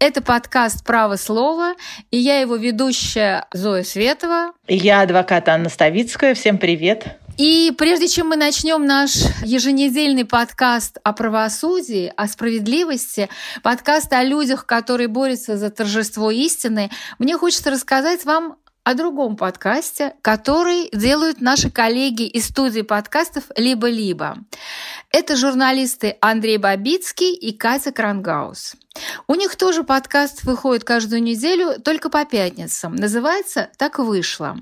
Это подкаст «Право слова», и я его ведущая Зоя Светова. Я адвокат Анна Ставицкая. Всем привет! И прежде чем мы начнем наш еженедельный подкаст о правосудии, о справедливости, подкаст о людях, которые борются за торжество истины, мне хочется рассказать вам о другом подкасте, который делают наши коллеги из студии подкастов «Либо-либо». Это журналисты Андрей Бабицкий и Катя Крангаус. У них тоже подкаст выходит каждую неделю, только по пятницам. Называется «Так вышло».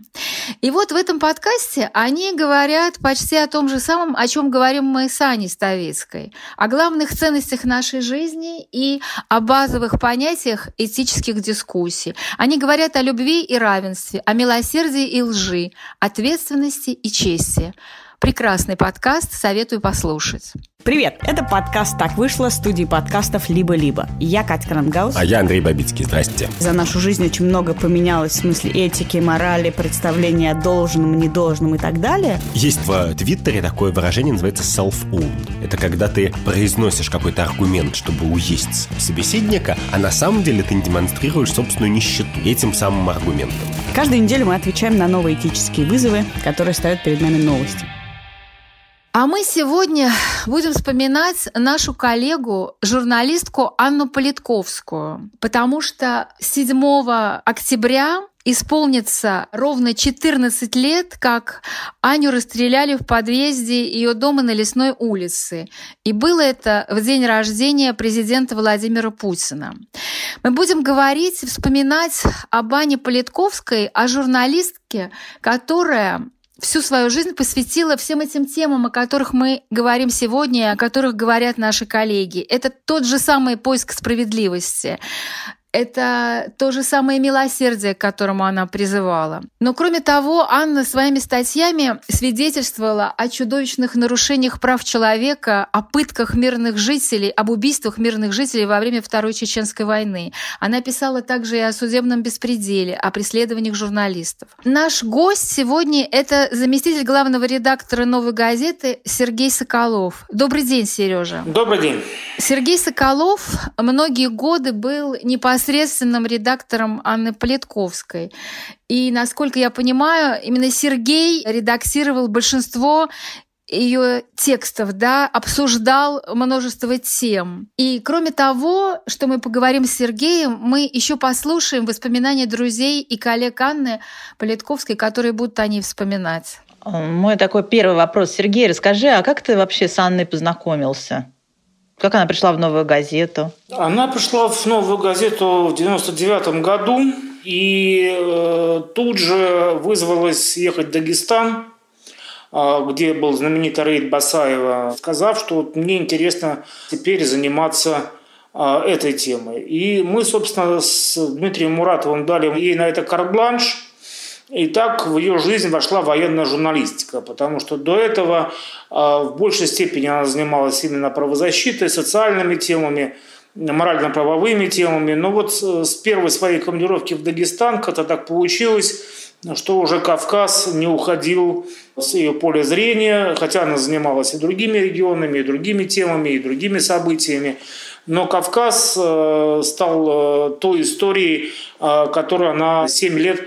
И вот в этом подкасте они говорят почти о том же самом, о чем говорим мы с Аней Ставицкой. О главных ценностях нашей жизни и о базовых понятиях этических дискуссий. Они говорят о любви и равенстве, о милосердии и лжи, ответственности и чести. Прекрасный подкаст, советую послушать. Привет, это подкаст «Так вышло» студии подкастов «Либо-либо». Я Катя Крангаус. А я Андрей Бабицкий. Здрасте. За нашу жизнь очень много поменялось в смысле этики, морали, представления о должном, недолжном и так далее. Есть в Твиттере такое выражение, называется self-own. Это когда ты произносишь какой-то аргумент, чтобы уесть собеседника, а на самом деле ты не демонстрируешь собственную нищету этим самым аргументом. Каждую неделю мы отвечаем на новые этические вызовы, которые ставят перед нами новости. А мы сегодня будем вспоминать нашу коллегу, журналистку Анну Политковскую, потому что 7 октября исполнится ровно 14 лет, как Аню расстреляли в подъезде ее дома на Лесной улице. И было это в день рождения президента Владимира Путина. Мы будем говорить, вспоминать об Ане Политковской, о журналистке, которая всю свою жизнь посвятила всем этим темам, о которых мы говорим сегодня, о которых говорят наши коллеги. Это тот же самый поиск справедливости это то же самое милосердие, к которому она призывала. Но кроме того, Анна своими статьями свидетельствовала о чудовищных нарушениях прав человека, о пытках мирных жителей, об убийствах мирных жителей во время Второй Чеченской войны. Она писала также и о судебном беспределе, о преследованиях журналистов. Наш гость сегодня – это заместитель главного редактора «Новой газеты» Сергей Соколов. Добрый день, Сережа. Добрый день. Сергей Соколов многие годы был непосредственно непосредственным редактором Анны Политковской. И, насколько я понимаю, именно Сергей редактировал большинство ее текстов, да, обсуждал множество тем. И кроме того, что мы поговорим с Сергеем, мы еще послушаем воспоминания друзей и коллег Анны Политковской, которые будут о ней вспоминать. Мой такой первый вопрос. Сергей, расскажи, а как ты вообще с Анной познакомился? Как она пришла в новую газету? Она пришла в новую газету в 99 году и э, тут же вызвалась ехать в Дагестан, э, где был знаменитый рейд Басаева, сказав, что мне интересно теперь заниматься э, этой темой. И мы, собственно, с Дмитрием Муратовым дали ей на это карт-бланш – и так в ее жизнь вошла военная журналистика, потому что до этого а, в большей степени она занималась именно правозащитой, социальными темами, морально-правовыми темами. Но вот с первой своей командировки в Дагестан как-то так получилось, что уже Кавказ не уходил с ее поля зрения, хотя она занималась и другими регионами, и другими темами, и другими событиями. Но Кавказ э, стал э, той историей, э, которую она 7 лет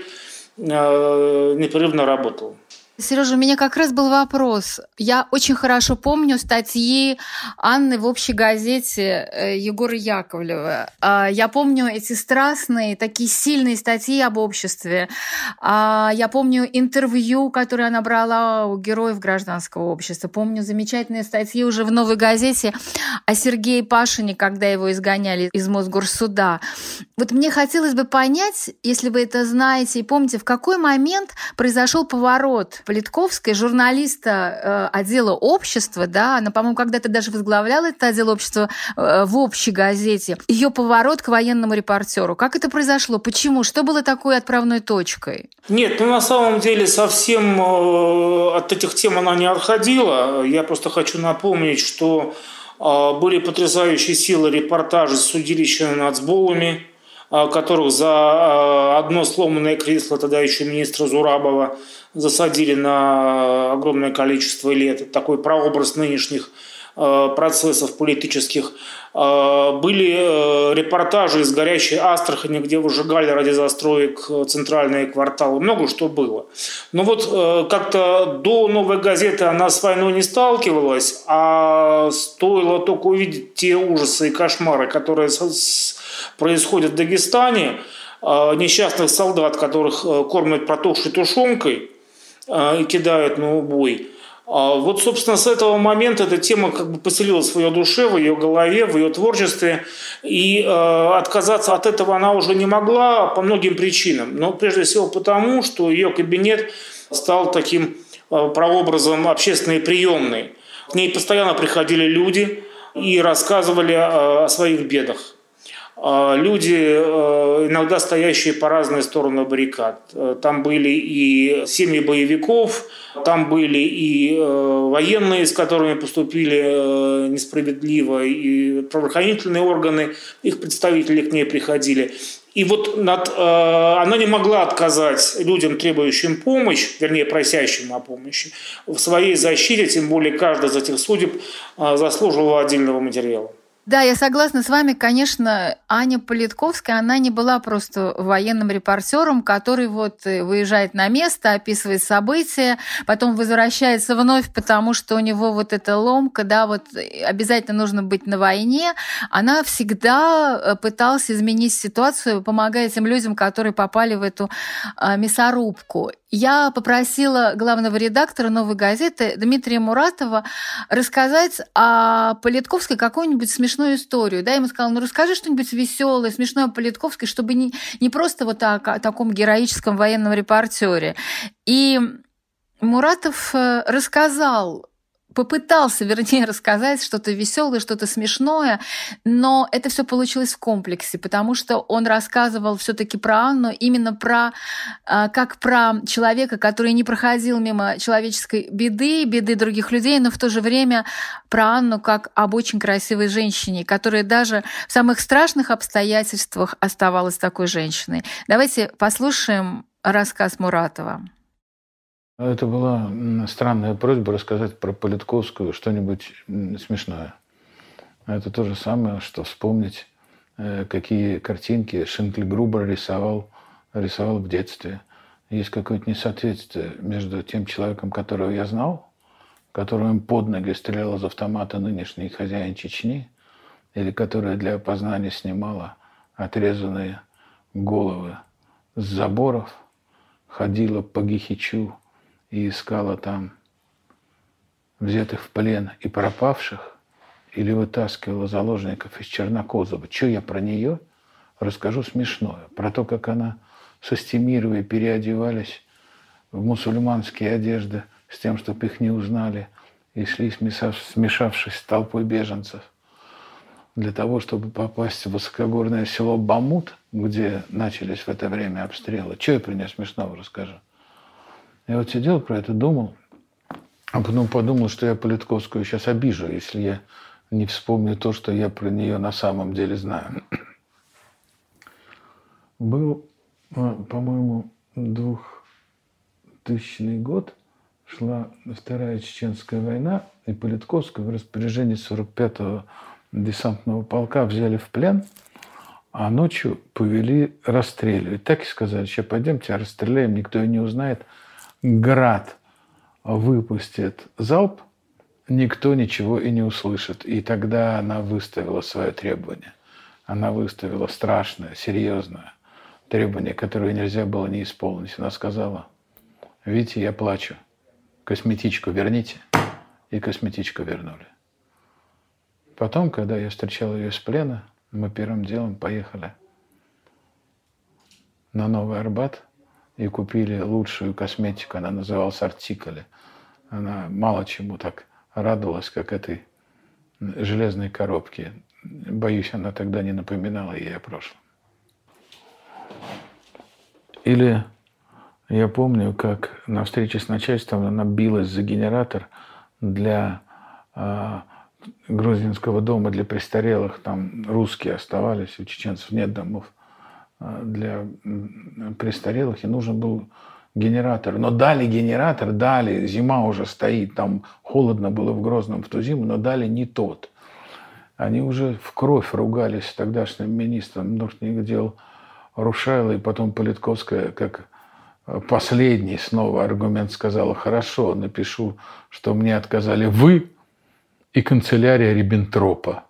непрерывно работал. Сережа, у меня как раз был вопрос. Я очень хорошо помню статьи Анны в общей газете э, Егора Яковлева. А, я помню эти страстные, такие сильные статьи об обществе. А, я помню интервью, которое она брала у героев гражданского общества. Помню замечательные статьи уже в «Новой газете» о Сергее Пашине, когда его изгоняли из Мосгорсуда. Вот мне хотелось бы понять, если вы это знаете и помните, в какой момент произошел поворот Политковской, журналиста э, отдела общества, да, она, по-моему, когда-то даже возглавляла это отдел общества э, в общей газете, ее поворот к военному репортеру. Как это произошло? Почему? Что было такой отправной точкой? Нет, ну на самом деле совсем э, от этих тем она не отходила. Я просто хочу напомнить, что э, были потрясающие силы репортажа с судилища над сболами, которых за э, одно сломанное кресло тогда еще министра Зурабова засадили на огромное количество лет. Такой прообраз нынешних э, процессов политических. А, были э, репортажи из горячей Астрахани, где выжигали ради застроек э, центральные кварталы. Много что было. Но вот э, как-то до «Новой газеты» она с войной не сталкивалась, а стоило только увидеть те ужасы и кошмары, которые происходят в Дагестане, несчастных солдат, которых кормят протухшей тушенкой и кидают на убой – вот, собственно, с этого момента эта тема как бы поселилась в ее душе, в ее голове, в ее творчестве. И э, отказаться от этого она уже не могла по многим причинам. Но прежде всего потому, что ее кабинет стал таким э, прообразом общественной приемной. К ней постоянно приходили люди и рассказывали э, о своих бедах. А, люди, э, иногда стоящие по разные стороны баррикад. Э, там были и семьи боевиков, там были и э, военные, с которыми поступили несправедливо, и правоохранительные органы, их представители к ней приходили. И вот над, она не могла отказать людям, требующим помощь, вернее, просящим о помощи, в своей защите, тем более каждый из этих судеб заслуживал отдельного материала. Да, я согласна с вами. Конечно, Аня Политковская, она не была просто военным репортером, который вот э, выезжает на место, описывает события, потом возвращается вновь, потому что у него вот эта ломка, да, вот э, обязательно нужно быть на войне. Она всегда э, пыталась изменить ситуацию, помогая тем людям, которые попали в эту мясорубку. Я попросила главного редактора «Новой газеты» Дмитрия Муратова рассказать о Политковской какую-нибудь смешную историю. Да, я ему сказала, ну расскажи что-нибудь веселое, смешное о Политковской, чтобы не, не просто вот о, о таком героическом военном репортере. И Муратов э, рассказал попытался, вернее, рассказать что-то веселое, что-то смешное, но это все получилось в комплексе, потому что он рассказывал все-таки про Анну, именно про а, как про человека, который не проходил мимо человеческой беды, беды других людей, но в то же время про Анну как об очень красивой женщине, которая даже в самых страшных обстоятельствах оставалась такой женщиной. Давайте послушаем рассказ Муратова. Это была странная просьба рассказать про Политковскую что-нибудь смешное. Это то же самое, что вспомнить, э, какие картинки Шинкель Грубер рисовал, рисовал в детстве. Есть какое-то несоответствие между тем человеком, которого я знал, которому под ноги стрелял из автомата нынешний хозяин Чечни, или которая для опознания снимала отрезанные головы с заборов, ходила по Гихичу, и искала там взятых в плен и пропавших, или вытаскивала заложников из Чернокозова. Что я про нее расскажу смешное? Про то, как она со Стемировой переодевались в мусульманские одежды с тем, чтобы их не узнали, и шли, смешавшись с толпой беженцев, для того, чтобы попасть в высокогорное село Бамут, где начались в это время обстрелы. Что я про нее смешного расскажу? Я вот сидел про это, думал, а потом подумал, что я Политковскую сейчас обижу, если я не вспомню то, что я про нее на самом деле знаю. Был, а, по-моему, 2000 год, шла Вторая Чеченская война, и Политковскую в распоряжении 45-го десантного полка взяли в плен, а ночью повели расстреливать. Так и сказали, сейчас пойдемте, расстреляем, никто ее не узнает – град выпустит залп, никто ничего и не услышит. И тогда она выставила свое требование. Она выставила страшное, серьезное требование, которое нельзя было не исполнить. Она сказала, видите, я плачу, косметичку верните. И косметичку вернули. Потом, когда я встречал ее из плена, мы первым делом поехали на Новый Арбат – и купили лучшую косметику. Она называлась «Артикали». Она мало чему так радовалась, как этой железной коробке. Боюсь, она тогда не напоминала ей о прошлом. Или я помню, как на встрече с начальством она билась за генератор для э, грузинского дома для престарелых. Там русские оставались, у чеченцев нет домов. Э, для престарелых, и нужен был генератор. Но дали генератор, дали, зима уже стоит, там холодно было в Грозном в ту зиму, но дали не тот. Они уже в кровь ругались с тогдашним министром внутренних дел Рушайло, и потом Политковская, как последний снова аргумент сказала, хорошо, напишу, что мне отказали вы и канцелярия Риббентропа.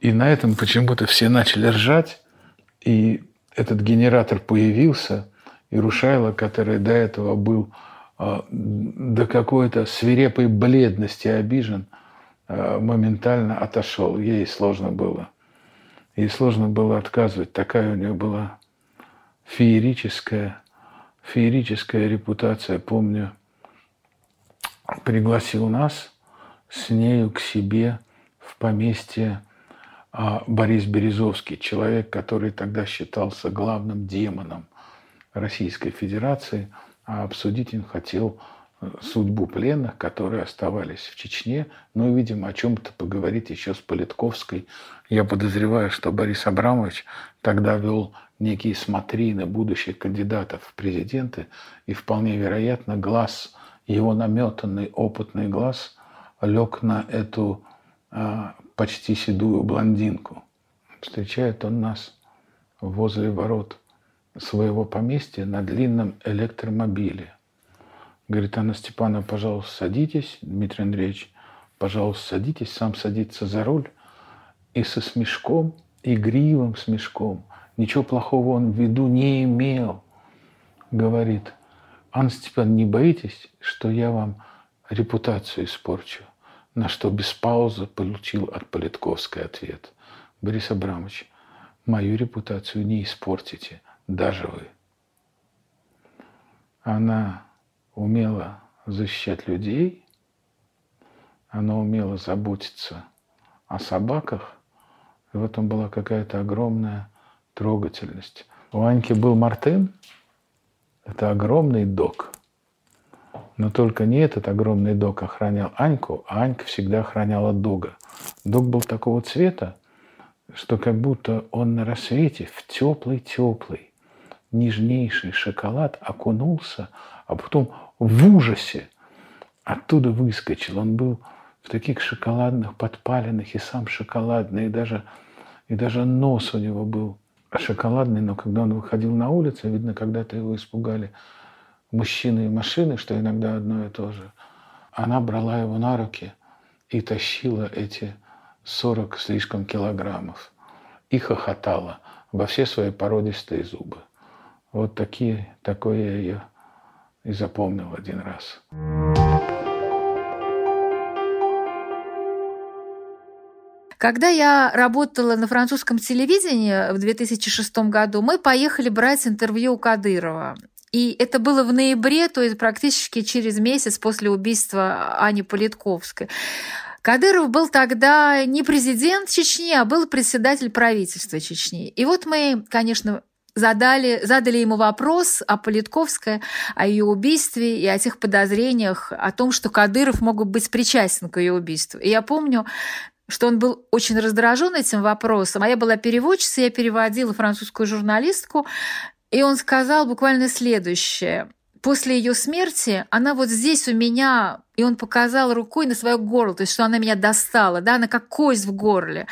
И на этом почему-то все начали ржать, и этот генератор появился, и Рушайло, который до этого был э, до какой-то свирепой бледности обижен, э, моментально отошел. Ей сложно было. Ей сложно было отказывать. Такая у нее была феерическая, феерическая репутация. Помню, пригласил нас с нею к себе в поместье а, Борис Березовский, человек, который тогда считался главным демоном Российской Федерации, а обсудить он хотел э, судьбу пленных, которые оставались в Чечне, ну видимо, о чем-то поговорить еще с Политковской. Я подозреваю, что Борис Абрамович тогда вел некие смотрины будущих кандидатов в президенты, и вполне вероятно глаз, его наметанный опытный глаз лег на эту а, почти седую блондинку. Встречает он нас возле ворот своего поместья на длинном электромобиле. Говорит, Анна Степановна, пожалуйста, садитесь. Дмитрий Андреевич, пожалуйста, садитесь. Сам садится за руль. И со смешком, игривым смешком – Ничего плохого он в виду не имел. Говорит, Анна Степан, не боитесь, что я вам репутацию испорчу? На что без паузы получил от Политковской ответ. Борис Абрамович, мою репутацию не испортите, даже вы. Она умела защищать людей, она умела заботиться о собаках, и в этом была какая-то огромная трогательность. У Аньки был Мартын, это огромный док. Но только не этот огромный док охранял Аньку, а Анька всегда охраняла дога. Дог был такого цвета, что как будто он на рассвете в теплый-теплый, нежнейший шоколад окунулся, а потом в ужасе оттуда выскочил. Он был в таких шоколадных подпаленных и сам шоколадный, и даже, и даже нос у него был шоколадный, но когда он выходил на улицу, видно, когда-то его испугали мужчины и машины, что иногда одно и то же. Она брала его на руки и тащила эти 40 слишком килограммов и хохотала во все свои породистые зубы. Вот такие, такое я ее и запомнил один раз. Когда я работала на французском телевидении в 2006 году, мы поехали брать интервью у Кадырова. И это было в ноябре, то есть практически через месяц после убийства Ани Политковской. Кадыров был тогда не президент Чечни, а был председатель правительства Чечни. И вот мы, конечно, задали, задали ему вопрос о Политковской, о ее убийстве и о тех подозрениях, о том, что Кадыров мог быть причастен к ее убийству. И я помню, что он был очень раздражен этим вопросом. А я была переводчицей, я переводила французскую журналистку, и он сказал буквально следующее. После ее смерти она вот здесь у меня и он показал рукой на свое горло, то есть что она меня достала, да, она как кость в горле.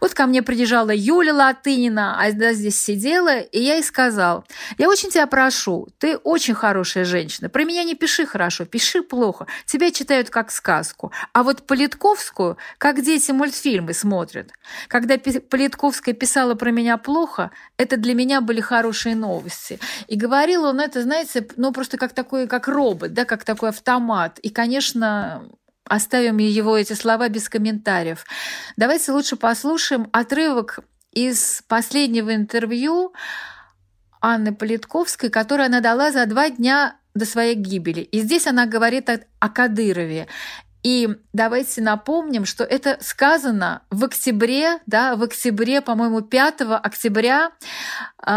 Вот ко мне приезжала Юля Латынина, а я здесь сидела, и я ей сказал, я очень тебя прошу, ты очень хорошая женщина, про меня не пиши хорошо, пиши плохо, тебя читают как сказку, а вот Политковскую, как дети мультфильмы смотрят. Когда Политковская писала про меня плохо, это для меня были хорошие новости. И говорил он это, знаете, ну просто как такой, как робот, да, как такой автомат. И, конечно, конечно, оставим его эти слова без комментариев. Давайте лучше послушаем отрывок из последнего интервью Анны Политковской, которое она дала за два дня до своей гибели. И здесь она говорит о, о Кадырове. И давайте напомним, что это сказано в октябре, да, в октябре, по-моему, 5 октября э,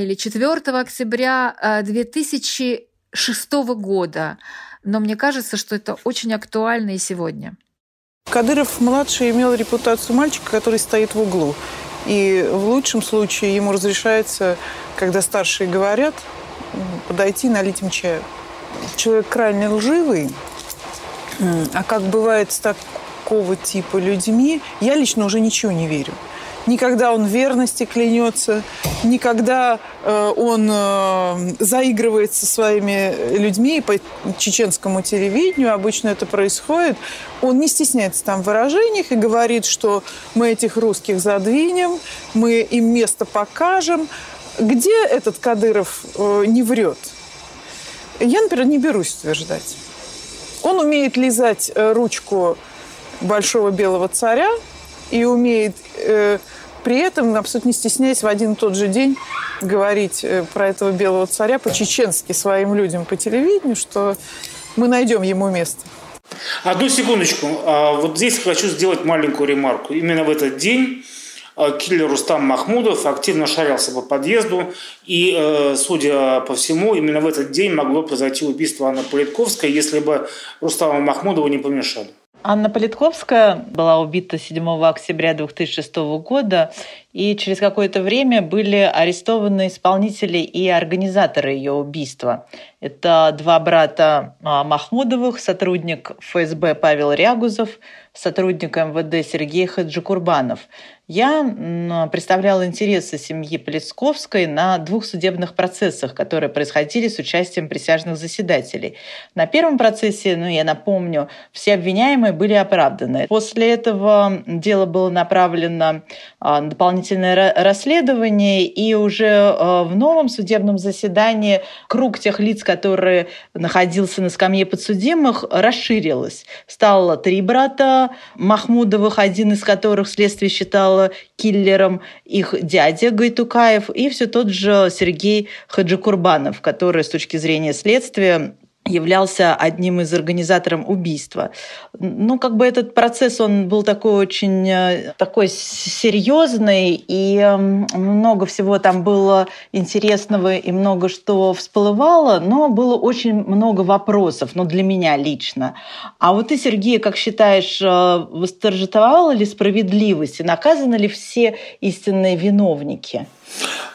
или 4 октября 2006 а, года но мне кажется, что это очень актуально и сегодня. Кадыров-младший имел репутацию мальчика, который стоит в углу. И в лучшем случае ему разрешается, когда старшие говорят, подойти и налить им чаю. Человек крайне лживый, а как бывает с такого типа людьми, я лично уже ничего не верю никогда он верности клянется, никогда э, он э, заигрывает со своими людьми по чеченскому телевидению, обычно это происходит. Он не стесняется там в выражениях и говорит, что мы этих русских задвинем, мы им место покажем. Где этот Кадыров э, не врет? Я, например, не берусь утверждать. Он умеет лизать э, ручку большого белого царя и умеет э, при этом, абсолютно не стесняясь, в один и тот же день говорить э, про этого белого царя по-чеченски своим людям по телевидению, что мы найдем ему место. Одну секундочку. А, вот здесь хочу сделать маленькую ремарку. Именно в этот день а, киллер Рустам Махмудов активно шарился по подъезду, и, э, судя по всему, именно в этот день могло произойти убийство Анны Политковской, если бы Рустаму Махмудову не помешали. Анна Политковская была убита 7 октября 2006 года, и через какое-то время были арестованы исполнители и организаторы ее убийства. Это два брата а, Махмудовых, сотрудник ФСБ Павел Рягузов, сотрудник МВД Сергей Хаджикурбанов. Я представляла интересы семьи Полецковской на двух судебных процессах, которые происходили с участием присяжных заседателей. На первом процессе, ну, я напомню, все обвиняемые были оправданы. После этого дело было направлено а, на дополнительное расследование, и уже а, в новом судебном заседании круг тех лиц, которые находился на скамье подсудимых, расширилось. Стало три брата Махмудовых, один из которых следствие считало киллером их дядя Гайтукаев и все тот же Сергей Хаджикурбанов, который с точки зрения следствия являлся одним из организаторов убийства. Ну, как бы этот процесс, он был такой очень э, такой серьезный, и эм, много всего там было интересного, и много что всплывало, но было очень много вопросов, ну, для меня лично. А вот ты, Сергей, как считаешь, э, восторжествовала ли справедливость, и наказаны ли все истинные виновники?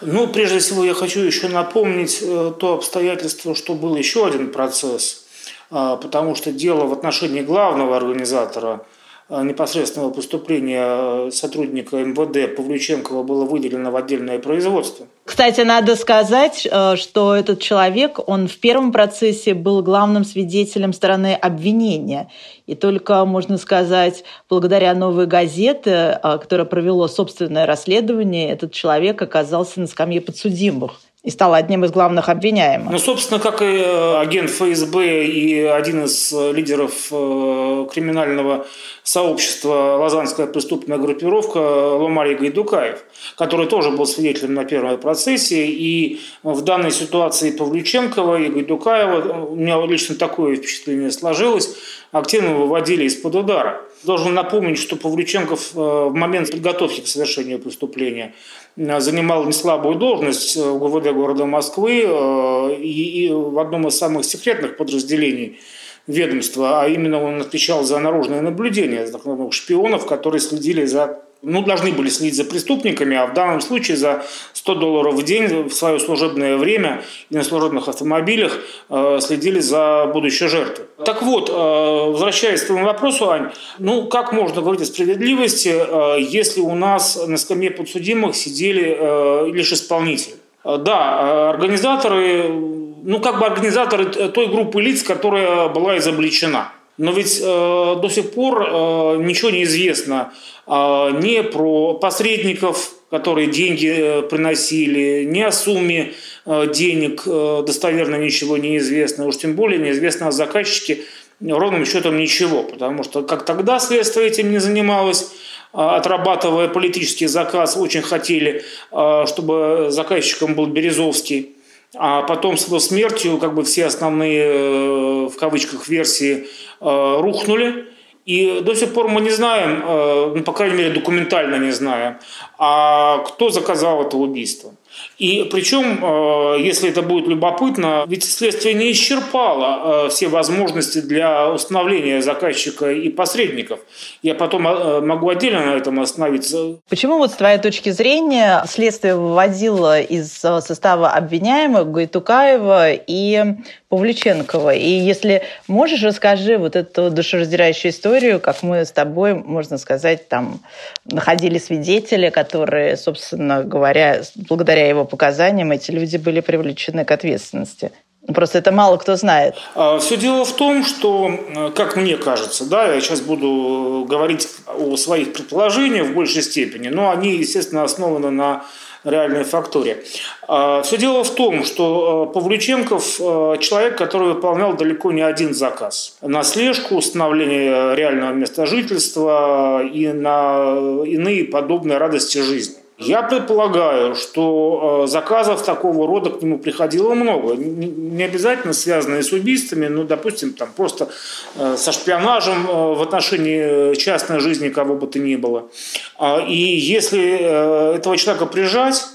Ну, прежде всего, я хочу еще напомнить э, то обстоятельство, что был еще один процесс, а, потому что дело в отношении главного организатора – непосредственного поступления сотрудника МВД Павлюченкова было выделено в отдельное производство. Кстати, надо сказать, э, что этот человек, он в первом процессе был главным свидетелем стороны обвинения. И только, можно сказать, благодаря новой газете, э, которая провела собственное расследование, этот человек оказался на скамье подсудимых и стал одним из главных обвиняемых. Ну, собственно, как и э, агент ФСБ и один из э, лидеров э, криминального сообщества «Лазанская преступная группировка» Ломарий Гайдукаев, который тоже был свидетелем на первом процессе. И в данной ситуации Павлюченкова и Гайдукаева, у меня лично такое впечатление сложилось, активно выводили из-под удара. Должен напомнить, что Павлюченков в момент подготовки к совершению преступления Э, занимал неслабую должность в ГУВД города Москвы э, и в одном из самых секретных подразделений ведомства, а именно он отвечал за наружное наблюдение, за шпионов, которые следили за ну, должны были следить за преступниками, а в данном случае за 100 долларов в день в свое служебное время и на служебных автомобилях э, следили за будущей жертвой. Так вот, э, возвращаясь к твоему вопросу, Ань, ну, как можно говорить о справедливости, э, если у нас на скамье подсудимых сидели э, лишь исполнители? Э, да, э, организаторы, ну, как бы организаторы той группы лиц, которая была изобличена – но ведь э, до сих пор э, ничего не известно э, ни про посредников, которые деньги э, приносили, ни о сумме э, денег э, достоверно ничего не известно, уж тем более неизвестно о заказчике ровным счетом ничего, потому что как тогда следствие этим не занималось, э, отрабатывая политический заказ, очень хотели, э, чтобы заказчиком был Березовский. А потом с его смертью как бы все основные, э, в кавычках, версии э, рухнули. И до сих пор мы не знаем, э, ну, по крайней мере, документально не знаем, а кто заказал это убийство. И причем, э, если это будет любопытно, ведь следствие не исчерпало э, все возможности для установления заказчика и посредников. Я потом э, могу отдельно на этом остановиться. Почему вот с твоей точки зрения следствие выводило из состава обвиняемых Гайтукаева и Павлюченкова? И если можешь, расскажи вот эту душераздирающую историю, как мы с тобой, можно сказать, там находили свидетели, которые, собственно говоря, благодаря его показаниям эти люди были привлечены к ответственности. Просто это мало кто знает. А, Все дело в том, что, э, как мне кажется, да, я сейчас буду говорить о своих предположениях в большей степени, но они, естественно, основаны на реальной факторе. А, Все дело в том, что э, Павлюченков э, человек, который выполнял далеко не один заказ. На слежку, установление реального места жительства и на иные подобные радости жизни. Я предполагаю, что э, заказов такого рода к нему приходило много. Не обязательно связанные с убийствами, но, допустим, там просто э, со шпионажем э, в отношении частной жизни кого бы то ни было. А, и если этого человека прижать,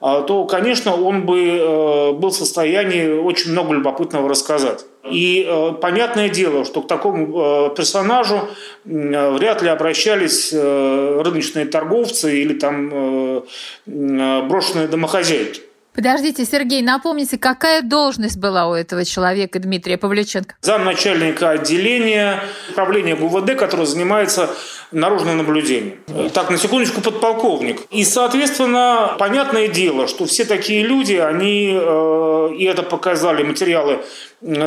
то, конечно, он бы был в состоянии очень много любопытного рассказать. И э, понятное дело, что к такому э, персонажу э, вряд ли обращались э, рыночные торговцы или там э, э брошенные домохозяйки. Подождите, Сергей, напомните, какая должность была у этого человека Дмитрия Павлюченко? Замначальника отделения управления ГУВД, который занимается наружным наблюдением. Так, на секундочку, подполковник. И, соответственно, понятное дело, что все такие люди, они, э, и это показали материалы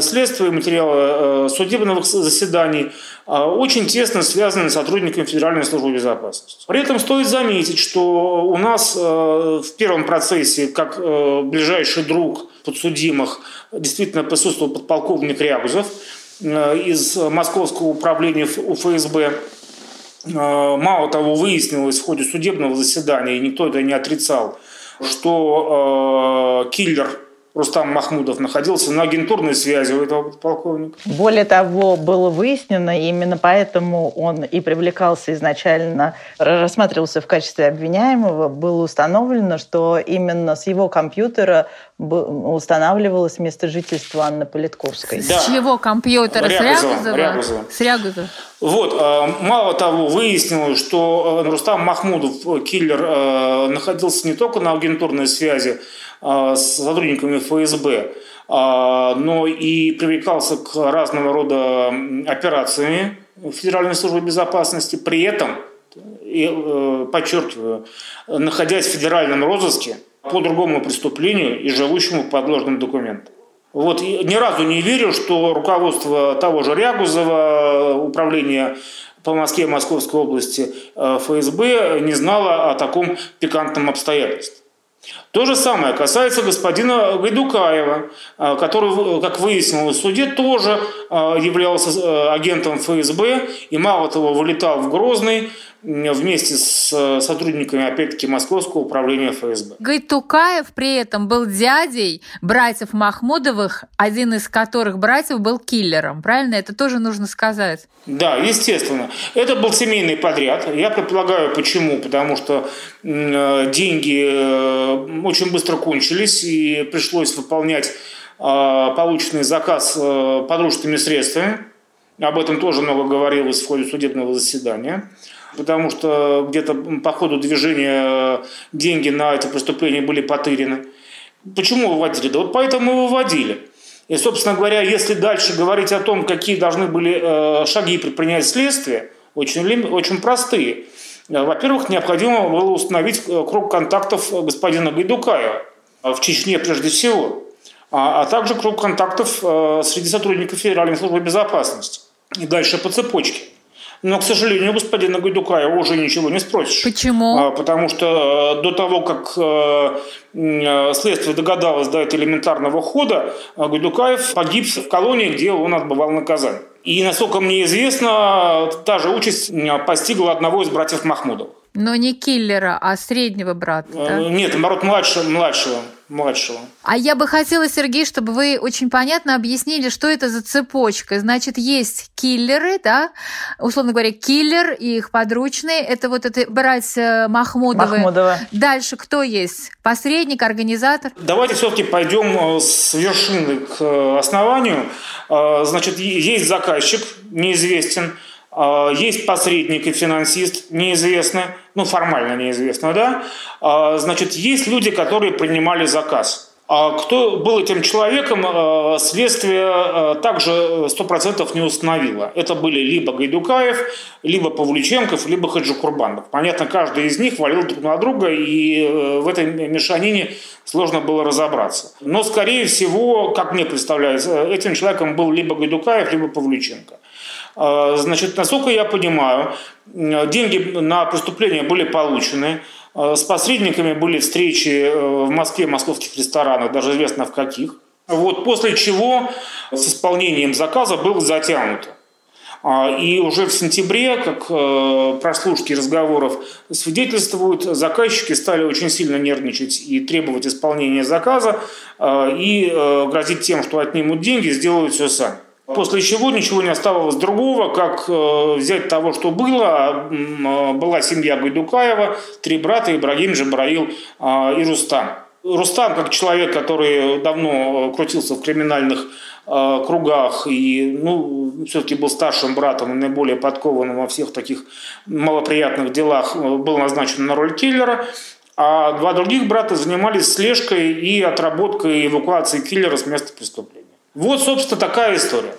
следствия, материалы э, судебных заседаний, э, очень тесно связаны с сотрудниками Федеральной службы безопасности. При этом стоит заметить, что у нас э, в первом процессе, как ближайший друг подсудимых, действительно присутствовал подполковник Рягузов из Московского управления УФСБ. Мало того, выяснилось в ходе судебного заседания, и никто это не отрицал, что э, киллер Рустам Махмудов находился на агентурной связи у этого полковника. Более того, было выяснено, и именно поэтому он и привлекался изначально, рассматривался в качестве обвиняемого, было установлено, что именно с его компьютера устанавливалось место жительства Анны Политковской. Да. С чего компьютера? Рягузова, с Рягузова? Рягузова. С Рягузова. Вот, а, мало того, выяснилось, что э, Рустам Махмудов, э, киллер, э, находился не только на агентурной связи с сотрудниками ФСБ, а, но и привлекался к разного рода операциями Федеральной службы безопасности. При этом, подчеркиваю, находясь в федеральном розыске по другому преступлению и живущему по подложным документам. Вот ни разу не верю, что руководство того же Рягузова, управление по Москве и Московской области э, ФСБ не знало о таком пикантном обстоятельстве. То же самое касается господина Гайдукаева, э, который, как выяснилось в суде, тоже э, являлся агентом ФСБ и, мало того, вылетал в Грозный вместе с э, сотрудниками, опять-таки, Московского управления ФСБ. Гайтукаев при этом был дядей братьев Махмудовых, один из которых братьев был киллером. Правильно? Это тоже нужно сказать. Да, естественно. Это был семейный подряд. Я предполагаю, почему. Потому что э, деньги э, очень быстро кончились, и пришлось выполнять полученный заказ подручными средствами. Об этом тоже много говорилось в ходе судебного заседания потому что где-то по ходу движения э, деньги на это преступление были потырены. Почему выводили? Да вот поэтому мы выводили. И, собственно говоря, если дальше говорить о том, какие должны были э, шаги предпринять следствие, очень, очень простые. Э, во-первых, необходимо было установить круг контактов господина Гайдукаева в Чечне прежде всего, а, а также круг контактов среди сотрудников Федеральной службы безопасности. И дальше по цепочке. Но, к сожалению, господина Гайдукаева уже ничего не спросишь. Почему? А, потому что э, до того, как э, э, следствие догадалось до этого элементарного хода, Гайдукаев погиб в колонии, где он отбывал наказание. И, насколько мне известно, та же участь постигла одного из братьев Махмудов. Но не киллера, а среднего брата, да? Нет, наоборот, младшего, младшего младшего. А я бы хотела, Сергей, чтобы вы очень понятно объяснили, что это за цепочка. Значит, есть киллеры, да, условно говоря, киллер и их подручные. Это вот это братья Махмудовы. Махмудова. Дальше кто есть? Посредник, организатор? Давайте все-таки пойдем э, с вершины к э, основанию. Э, значит, есть заказчик, неизвестен. А, есть посредник и финансист, неизвестно, ну формально неизвестно, да. А, значит, есть люди, которые принимали заказ. А кто был этим человеком, а, следствие также сто процентов не установило. Это были либо Гайдукаев, либо Павлюченков, либо Хаджи Понятно, каждый из них валил друг на друга, и э, в этой мешанине сложно было разобраться. Но, скорее всего, как мне представляется, этим человеком был либо Гайдукаев, либо Павлюченко. А, значит, насколько я понимаю, деньги на преступление были получены. А, с посредниками были встречи э, в Москве, в московских ресторанах, даже известно в каких. Вот, после чего с исполнением заказа было затянуто. А, и уже в сентябре, как э, прослушки разговоров свидетельствуют, заказчики стали очень сильно нервничать и требовать исполнения заказа, и э, грозить тем, что отнимут деньги, сделают все сами. После чего ничего не оставалось другого, как э, взять того, что было. Э, была семья Гайдукаева, три брата, Ибрагим, Жабраил э, и Рустам. Рустам, как человек, который давно крутился в криминальных кругах и ну, все-таки был старшим братом и наиболее подкованным во всех таких малоприятных делах, был назначен на роль киллера. А два других брата занимались слежкой и отработкой эвакуации киллера с места преступления. Вот, собственно, такая история.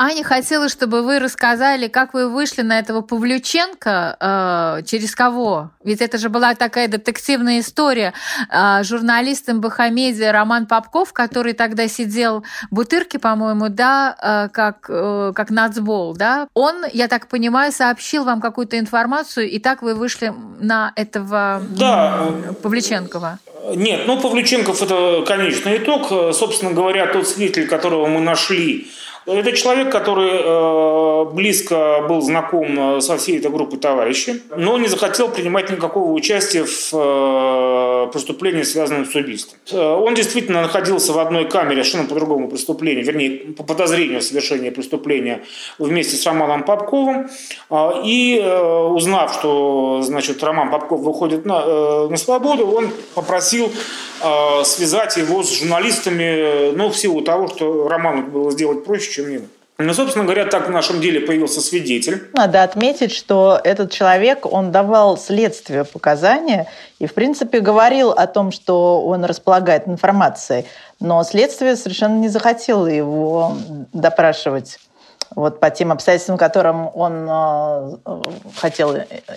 Аня хотела, чтобы вы рассказали, как вы вышли на этого Павлюченко, э, через кого? Ведь это же была такая детективная история. Э, журналист Бахамедия Роман Попков, который тогда сидел в Бутырке, по-моему, да, э, как, э, как нацбол, да, он, я так понимаю, сообщил вам какую-то информацию, и так вы вышли на этого да. Павлюченкова. Нет, ну Павлюченков это конечный итог. Собственно говоря, тот свидетель, которого мы нашли, это человек, который э, близко был знаком э, со всей этой группой товарищей, но не захотел принимать никакого участия в э, преступлении, связанном с убийством. Он действительно находился в одной камере совершенно по другому преступлению, вернее, по подозрению совершения преступления вместе с Романом Попковым. И узнав, что значит, Роман Попков выходит на, на свободу, он попросил связать его с журналистами, ну, в силу того, что Роману было сделать проще, чем ему. Ну, собственно говоря, так в нашем деле появился свидетель. Надо отметить, что этот человек, он давал следствию показания и, в принципе, говорил о том, что он располагает информацией. Но следствие совершенно не захотело его допрашивать вот по тем обстоятельствам, которым он э, хотел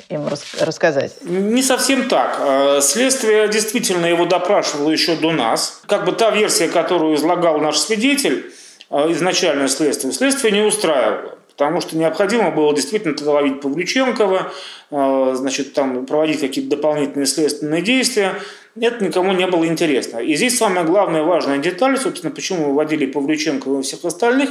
им рассказать? Не совсем так. Э, следствие действительно его допрашивало еще до нас. Как бы та версия, которую излагал наш свидетель, а, изначальное следствие. Следствие не устраивало, потому что необходимо было действительно ловить Павлюченкова, а, значит, там проводить какие-то дополнительные следственные действия. Это никому не было интересно. И здесь самая главная важная деталь, собственно, почему вводили Павлюченкова и всех остальных,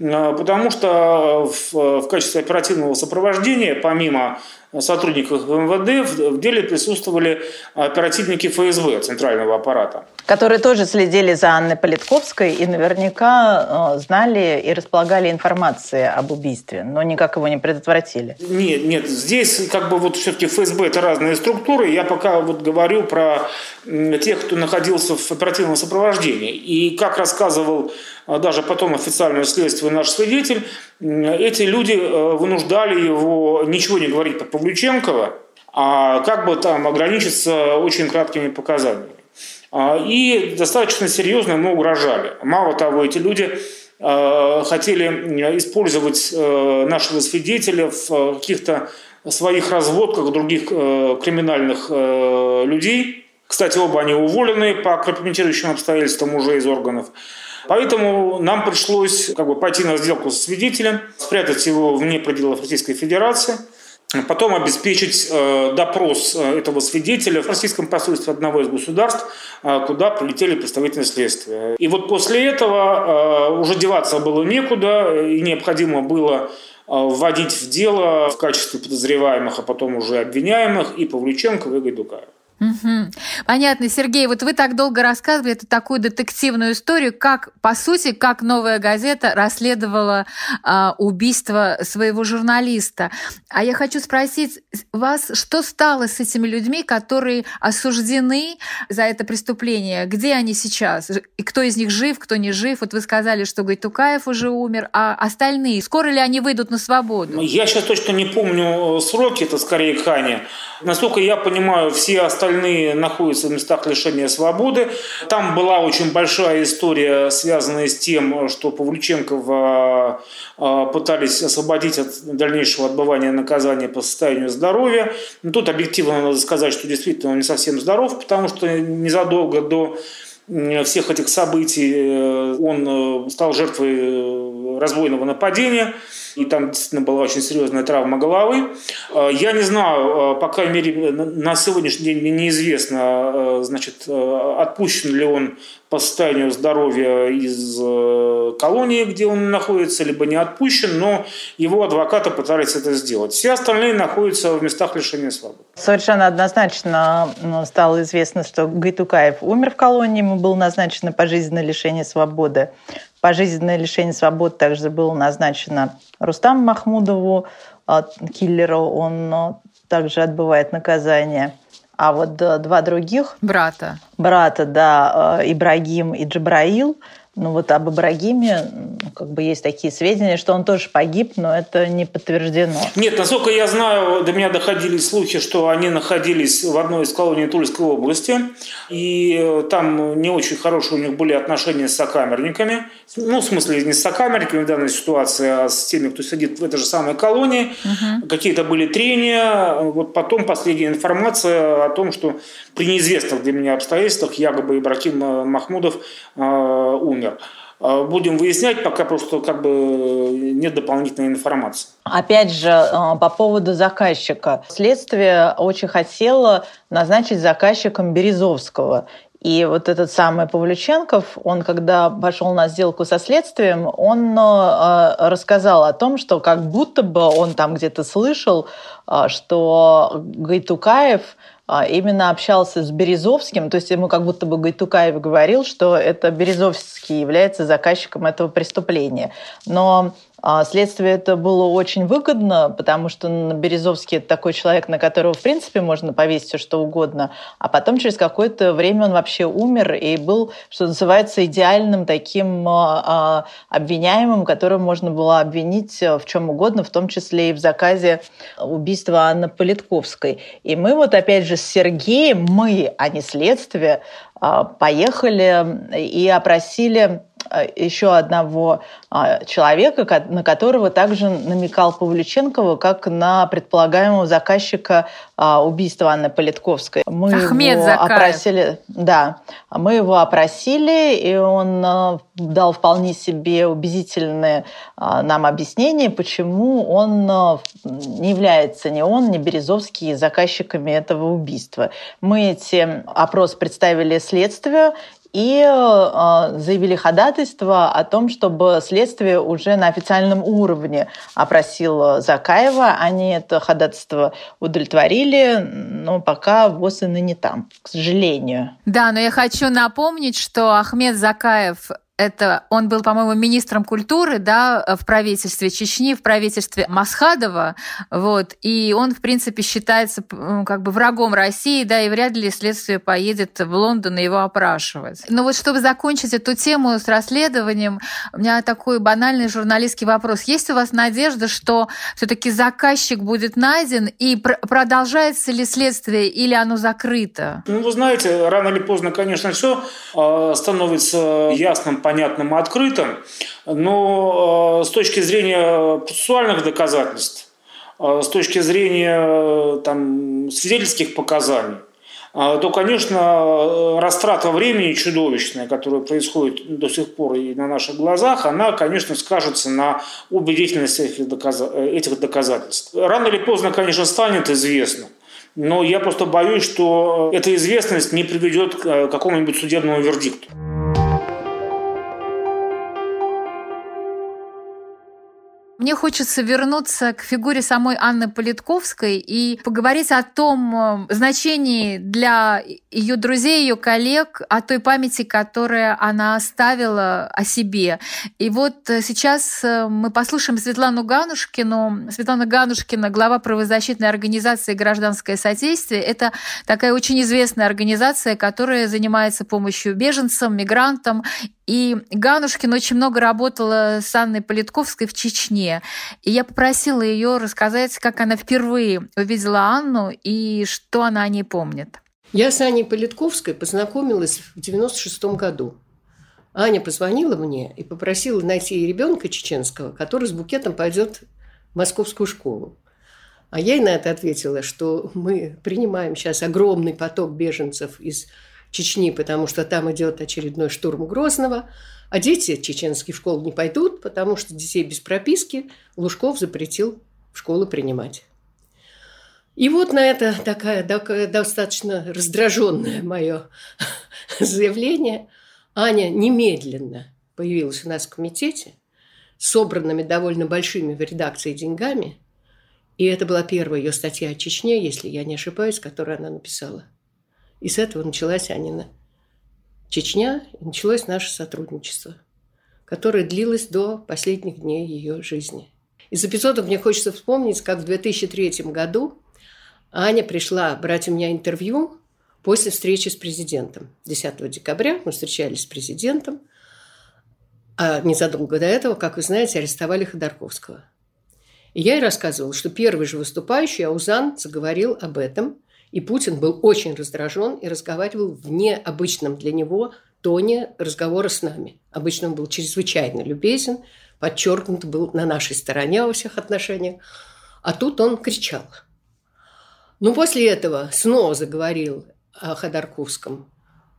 а, потому что в, в качестве оперативного сопровождения, помимо сотрудников МВД в деле присутствовали оперативники ФСБ, центрального аппарата. Которые тоже следили за Анной Политковской и наверняка э, знали и располагали информацией об убийстве, но никак его не предотвратили. Нет, нет, здесь как бы вот все-таки ФСБ это разные структуры. Я пока вот говорю про тех, кто находился в оперативном сопровождении. И как рассказывал а даже потом официальное следствие наш свидетель, эти люди э, вынуждали его ничего не говорить про Павлюченкова, а как бы там ограничиться очень краткими показаниями. А, и достаточно серьезно ему угрожали. Мало того, эти люди э, хотели использовать э, нашего свидетеля в каких-то своих разводках других криминальных людей. Кстати, оба они уволены по компрометирующим обстоятельствам уже из органов. Поэтому нам пришлось как бы, пойти на сделку со свидетелем, спрятать его вне пределов Российской Федерации. Потом обеспечить э, допрос э, этого свидетеля в российском посольстве одного из государств, э, куда прилетели представители следствия. И вот после этого уже деваться было некуда, и необходимо было вводить в дело в качестве подозреваемых, а потом уже обвиняемых и Павлюченко, и Гайдукаева. Угу. Понятно, Сергей, вот вы так долго рассказывали эту такую детективную историю, как, по сути, как «Новая газета» расследовала э, убийство своего журналиста. А я хочу спросить вас, что стало с этими людьми, которые осуждены за это преступление? Где они сейчас? И кто из них жив, кто не жив? Вот вы сказали, что Гайтукаев уже умер, а остальные, скоро ли они выйдут на свободу? Я сейчас точно не помню сроки, это скорее Ханя. Насколько я понимаю, все остальные остальные находятся в местах лишения свободы. Там была очень большая история, связанная с тем, что Павлюченкова а, пытались освободить от дальнейшего отбывания наказания по состоянию здоровья. Но тут объективно надо сказать, что действительно он не совсем здоров, потому что незадолго до всех этих событий э, он э, стал жертвой э, разбойного нападения – и там действительно была очень серьезная травма головы. Э, я не знаю, э, по крайней мере, на сегодняшний день мне неизвестно, э, значит, отпущен ли он по состоянию здоровья из колонии, где он находится, либо не отпущен, но его адвокаты пытались это сделать. Все остальные находятся в местах лишения свободы. Совершенно однозначно стало известно, что Гайтукаев умер в колонии, ему было назначено пожизненное лишение свободы. Пожизненное лишение свободы также было назначено Рустаму Махмудову, а, киллеру. Он а, также отбывает наказание. А вот два других... Брата. Брата, да, а, Ибрагим и Джабраил – ну вот об Ибрагиме ну, как бы есть такие сведения, что он тоже погиб, но это не подтверждено. Нет, насколько я знаю, до меня доходили слухи, что они находились в одной из колоний Тульской области, и э, там не очень хорошие у них были отношения с сокамерниками. Ну, в смысле, не с сокамерниками в данной ситуации, а с теми, кто сидит в этой же самой колонии. Угу. Какие-то были трения. Вот потом последняя информация о том, что при неизвестных для меня обстоятельствах якобы Ибрагим э, Махмудов э, умер. Э, будем выяснять, пока просто как бы нет дополнительной информации. Опять же, по поводу заказчика. Следствие очень хотело назначить заказчиком Березовского. И вот этот самый Павлюченков, он когда пошел на сделку со следствием, он рассказал о том, что как будто бы он там где-то слышал, что Гайтукаев – именно общался с Березовским, то есть ему как будто бы Гайтукаев говорил, что это Березовский является заказчиком этого преступления. Но а следствию это было очень выгодно, потому что Березовский это такой человек, на которого, в принципе, можно повесить все что угодно. А потом через какое-то время он вообще умер и был, что называется, идеальным таким а, а, обвиняемым, которого можно было обвинить в чем угодно, в том числе и в заказе убийства Анны Политковской. И мы вот опять же с Сергеем, мы, а не следствие, поехали и опросили Э, еще одного а, человека, на которого также намекал Павлюченкова, как на предполагаемого заказчика а, убийства Анны Политковской. Мы Ахмед его Закаев. опросили, да, мы его опросили, и он э, дал вполне себе убедительное а, нам объяснение, почему он э, не является ни он, ни Березовский заказчиками этого убийства. Мы эти опросы представили следствию, и э, заявили ходатайство о том, чтобы следствие уже на официальном уровне опросило Закаева. Они это ходатайство удовлетворили, но пока ВОЗ и ныне там, к сожалению. Да, но я хочу напомнить, что Ахмед Закаев это он был, по-моему, министром культуры, да, в правительстве Чечни, в правительстве Масхадова, вот, и он, в принципе, считается как бы врагом России, да, и вряд ли следствие поедет в Лондон и его опрашивать. Но вот чтобы закончить эту тему с расследованием, у меня такой банальный журналистский вопрос. Есть у вас надежда, что все-таки заказчик будет найден, и пр продолжается ли следствие, или оно закрыто? Ну, вы знаете, рано или поздно, конечно, все а, становится ясным, понятным и открытым, но э, с точки зрения процессуальных доказательств, э, с точки зрения э, там, свидетельских показаний, то, конечно, растрата времени чудовищная, которая происходит до сих пор и на наших глазах, она, конечно, скажется на убедительности этих доказательств. Рано или поздно, конечно, станет известно. Но я просто боюсь, что эта известность не приведет к какому-нибудь судебному вердикту. Мне хочется вернуться к фигуре самой Анны Политковской и поговорить о том э, значении для ее друзей, ее коллег, о той памяти, которую она оставила о себе. И вот э, сейчас э, мы послушаем Светлану Ганушкину. Светлана Ганушкина, глава правозащитной организации «Гражданское содействие». Это такая очень известная организация, которая занимается помощью беженцам, мигрантам и Ганушкин очень много работала с Анной Политковской в Чечне. И я попросила ее рассказать, как она впервые увидела Анну и что она о ней помнит. Я с Аней Политковской познакомилась в 96 году. Аня позвонила мне и попросила найти ребенка чеченского, который с букетом пойдет в московскую школу. А я ей на это ответила, что мы принимаем сейчас огромный поток беженцев из Чечни, потому что там идет очередной штурм Грозного, а дети чеченские в школу не пойдут, потому что детей без прописки Лужков запретил в школу принимать. И вот на это такая, такая достаточно раздраженное мое заявление Аня немедленно появилась у нас в комитете с собранными довольно большими в редакции деньгами. И это была первая ее статья о Чечне, если я не ошибаюсь, которую она написала. И с этого началась Анина Чечня, и началось наше сотрудничество, которое длилось до последних дней ее жизни. Из эпизодов мне хочется вспомнить, как в 2003 году Аня пришла брать у меня интервью после встречи с президентом. 10 декабря мы встречались с президентом, а незадолго до этого, как вы знаете, арестовали Ходорковского. И я ей рассказывала, что первый же выступающий, Аузан, заговорил об этом – и Путин был очень раздражен и разговаривал в необычном для него тоне разговора с нами. Обычно он был чрезвычайно любезен, подчеркнут был на нашей стороне во всех отношениях. А тут он кричал. Ну, после этого снова заговорил о Ходорковском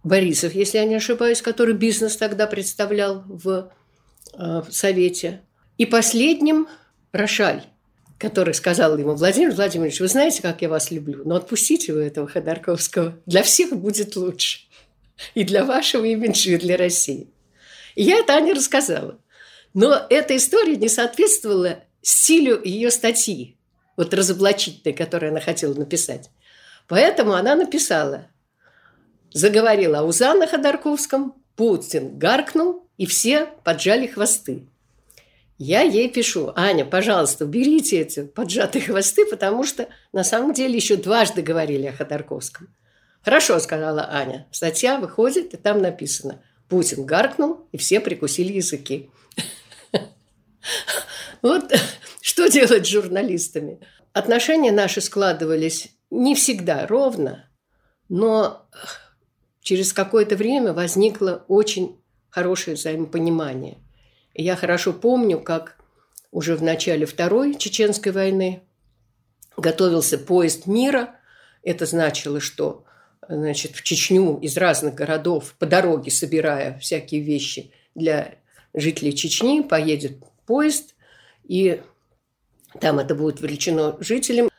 Борисов, если я не ошибаюсь, который бизнес тогда представлял в, э, в Совете. И последним Рошаль, который сказал ему, Владимир Владимирович, вы знаете, как я вас люблю, но отпустите вы этого Ходорковского. Для всех будет лучше. И для вашего имиджа, и для России. И я это Ане рассказала. Но эта история не соответствовала стилю ее статьи, вот разоблачительной, которую она хотела написать. Поэтому она написала, заговорила о Узана Ходорковском, Путин гаркнул, и все поджали хвосты. Я ей пишу, Аня, пожалуйста, уберите эти поджатые хвосты, потому что на самом деле еще дважды говорили о Ходорковском. Хорошо, сказала Аня. Статья выходит, и там написано. Путин гаркнул, и все прикусили языки. Вот что делать с журналистами? Отношения наши складывались не всегда ровно, но через какое-то время возникло очень хорошее взаимопонимание. Я хорошо помню, как уже в начале Второй Чеченской войны готовился поезд мира. Это значило, что значит, в Чечню из разных городов по дороге, собирая всякие вещи для жителей Чечни, поедет поезд, и там это будет вручено жителям.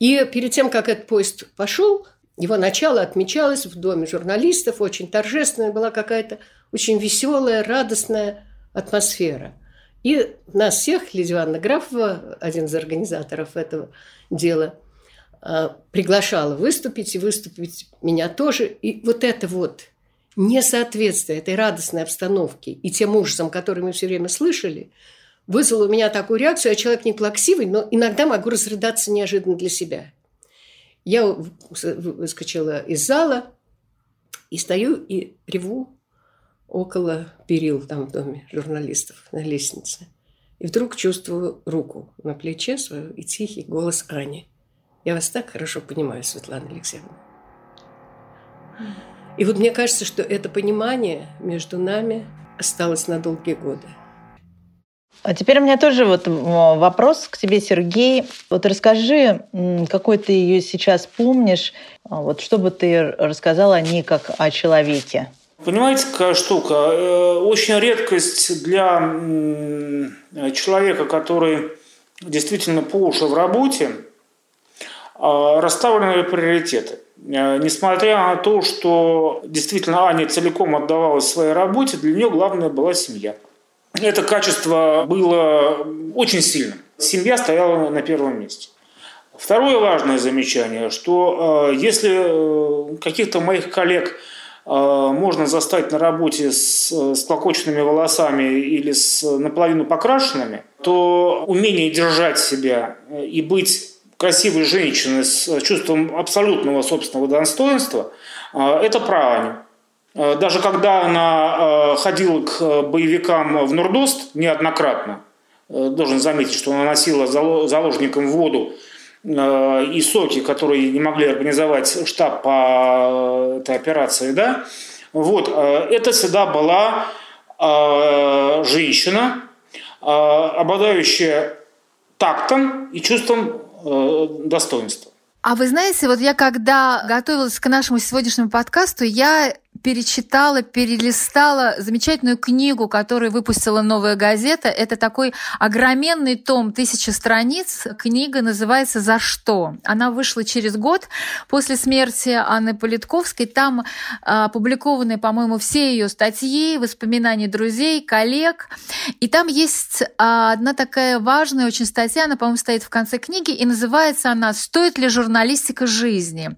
И перед тем, как этот поезд пошел, его начало отмечалось в доме журналистов, очень торжественная была какая-то, очень веселая, радостная атмосфера. И нас всех, Лидия Ивановна Графова, один из организаторов этого дела, а, приглашала выступить, и выступить меня тоже. И вот это вот несоответствие этой радостной обстановке и тем ужасам, которые мы все время слышали, вызвало у меня такую реакцию. Я человек не плаксивый, но иногда могу разрыдаться неожиданно для себя. Я выскочила из зала и стою и реву около перил там в доме журналистов на лестнице. И вдруг чувствую руку на плече свою и тихий голос Ани. Я вас так хорошо понимаю, Светлана Алексеевна. И вот мне кажется, что это понимание между нами осталось на долгие годы. А теперь у меня тоже вот вопрос к тебе, Сергей. Вот расскажи, какой ты ее сейчас помнишь, а вот что бы ты рассказала о ней как о человеке? Понимаете, какая штука? Э, очень редкость для человека, который действительно по уши в работе, а, расставлены приоритеты. Э, несмотря на то, что действительно Аня целиком отдавалась своей работе, для нее главное была семья. Это качество было очень сильным. Семья стояла на первом месте. Второе важное замечание, что э, если каких-то моих коллег – можно застать на работе с, с клокоченными волосами или с наполовину покрашенными, то умение держать себя и быть красивой женщиной с чувством абсолютного собственного достоинства э, – это Аню. Э, даже когда она ходила к боевикам в Нурдост неоднократно, должен заметить, что она носила заложникам воду Э, и соки, которые не могли организовать штаб по этой операции, да, вот, э, это всегда была э, женщина, обладающая тактом и чувством достоинства. А вы знаете, вот я когда готовилась к нашему сегодняшнему подкасту, я перечитала, перелистала замечательную книгу, которую выпустила «Новая газета». Это такой огроменный том, тысяча страниц. Книга называется «За что?». Она вышла через год после смерти Анны Политковской. Там а, опубликованы, по-моему, все ее статьи, воспоминания друзей, коллег. И там есть а, одна такая важная очень статья, она, по-моему, стоит в конце книги, и называется она «Стоит ли журналистика жизни?».